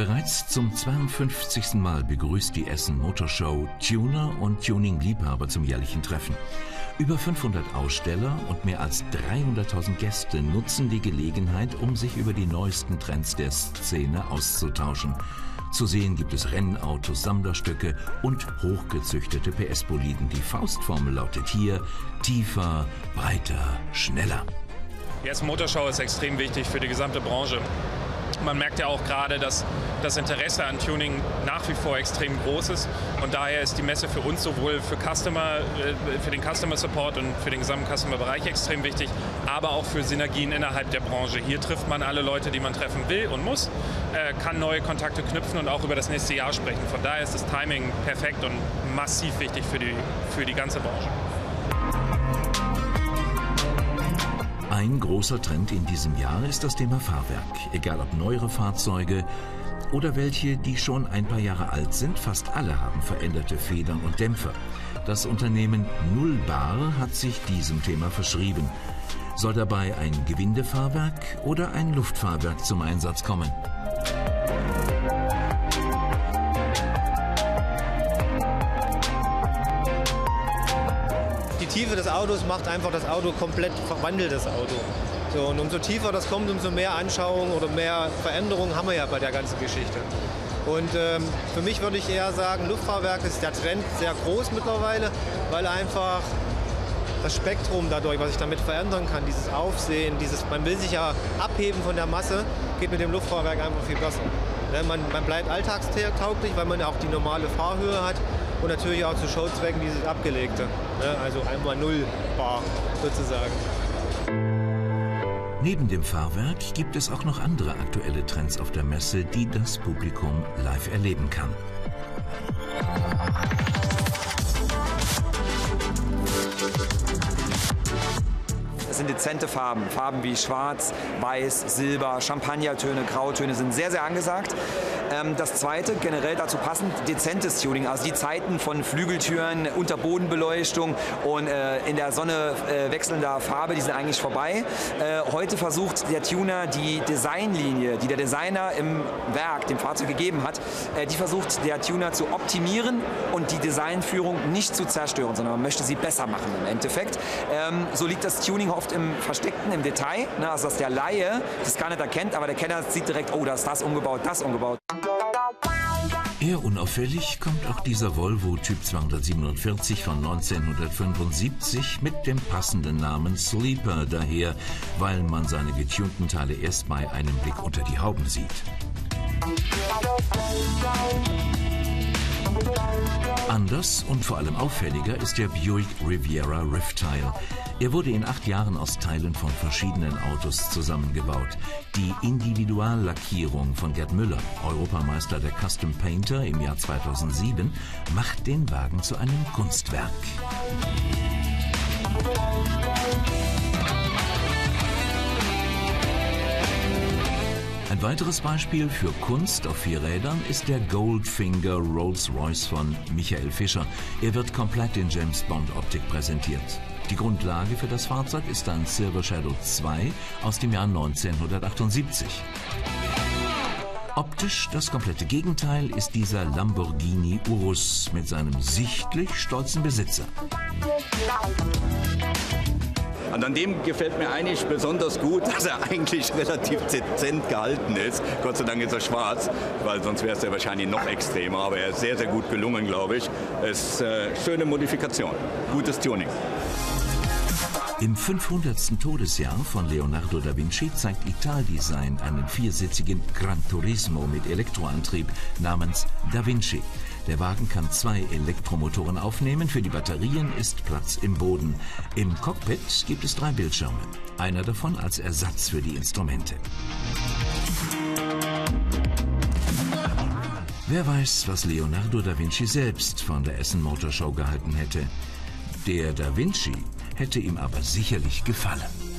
Bereits zum 52. Mal begrüßt die Essen Motorshow Tuner und Tuning-Liebhaber zum jährlichen Treffen. Über 500 Aussteller und mehr als 300.000 Gäste nutzen die Gelegenheit, um sich über die neuesten Trends der Szene auszutauschen. Zu sehen gibt es Rennautos, Sammlerstücke und hochgezüchtete PS-Boliden. Die Faustformel lautet hier tiefer, breiter, schneller. Die Essen Motorshow ist extrem wichtig für die gesamte Branche. Man merkt ja auch gerade, dass das Interesse an Tuning nach wie vor extrem groß ist. Und daher ist die Messe für uns sowohl für, Customer, äh, für den Customer Support und für den gesamten Customer-Bereich extrem wichtig, aber auch für Synergien innerhalb der Branche. Hier trifft man alle Leute, die man treffen will und muss, äh, kann neue Kontakte knüpfen und auch über das nächste Jahr sprechen. Von daher ist das Timing perfekt und massiv wichtig für die, für die ganze Branche. Ein großer Trend in diesem Jahr ist das Thema Fahrwerk. Egal ob neuere Fahrzeuge oder welche, die schon ein paar Jahre alt sind, fast alle haben veränderte Federn und Dämpfer. Das Unternehmen Nullbar hat sich diesem Thema verschrieben. Soll dabei ein Gewindefahrwerk oder ein Luftfahrwerk zum Einsatz kommen? Tiefe des Autos macht einfach das Auto komplett, verwandelt das Auto. So, und umso tiefer das kommt, umso mehr Anschauung oder mehr Veränderungen haben wir ja bei der ganzen Geschichte. Und ähm, für mich würde ich eher sagen, Luftfahrwerk ist der Trend sehr groß mittlerweile, weil einfach das Spektrum dadurch, was ich damit verändern kann, dieses Aufsehen, dieses, man will sich ja abheben von der Masse, geht mit dem Luftfahrwerk einfach viel besser. Ne, man, man bleibt alltagstauglich, weil man auch die normale Fahrhöhe hat und natürlich auch zu Showzwecken dieses Abgelegte. Ne? Also einmal null Bar sozusagen. Neben dem Fahrwerk gibt es auch noch andere aktuelle Trends auf der Messe, die das Publikum live erleben kann. Sind dezente Farben. Farben wie Schwarz, Weiß, Silber, Champagnertöne, Grautöne sind sehr, sehr angesagt. Ähm, das zweite, generell dazu passend, dezentes Tuning, also die Zeiten von Flügeltüren, Unterbodenbeleuchtung und äh, in der Sonne äh, wechselnder Farbe, die sind eigentlich vorbei. Äh, heute versucht der Tuner die Designlinie, die der Designer im Werk, dem Fahrzeug gegeben hat, die versucht der Tuner zu optimieren und die Designführung nicht zu zerstören, sondern man möchte sie besser machen im Endeffekt. Ähm, so liegt das Tuning oft im Versteckten, im Detail, ne? also dass der Laie das gar nicht erkennt, aber der Kenner sieht direkt, oh, da ist das umgebaut, das umgebaut. Eher unauffällig kommt auch dieser Volvo Typ 247 von 1975 mit dem passenden Namen Sleeper daher, weil man seine getunten Teile erst bei einem Blick unter die Hauben sieht. Anders und vor allem auffälliger ist der Buick Riviera Riptile. Er wurde in acht Jahren aus Teilen von verschiedenen Autos zusammengebaut. Die Individuallackierung von Gerd Müller, Europameister der Custom Painter im Jahr 2007, macht den Wagen zu einem Kunstwerk. Ein weiteres Beispiel für Kunst auf vier Rädern ist der Goldfinger Rolls-Royce von Michael Fischer. Er wird komplett in James Bond Optik präsentiert. Die Grundlage für das Fahrzeug ist ein Silver Shadow 2 aus dem Jahr 1978. Optisch das komplette Gegenteil ist dieser Lamborghini Urus mit seinem sichtlich stolzen Besitzer. Und an dem gefällt mir eigentlich besonders gut, dass er eigentlich relativ dezent gehalten ist. Gott sei Dank ist er schwarz, weil sonst wäre es ja wahrscheinlich noch extremer. Aber er ist sehr, sehr gut gelungen, glaube ich. Es ist äh, schöne Modifikation, gutes Tuning. Im 500. Todesjahr von Leonardo da Vinci zeigt Italdesign einen viersitzigen Gran Turismo mit Elektroantrieb namens Da Vinci. Der Wagen kann zwei Elektromotoren aufnehmen. Für die Batterien ist Platz im Boden. Im Cockpit gibt es drei Bildschirme. Einer davon als Ersatz für die Instrumente. Wer weiß, was Leonardo da Vinci selbst von der Essen Motorshow gehalten hätte. Der Da Vinci hätte ihm aber sicherlich gefallen.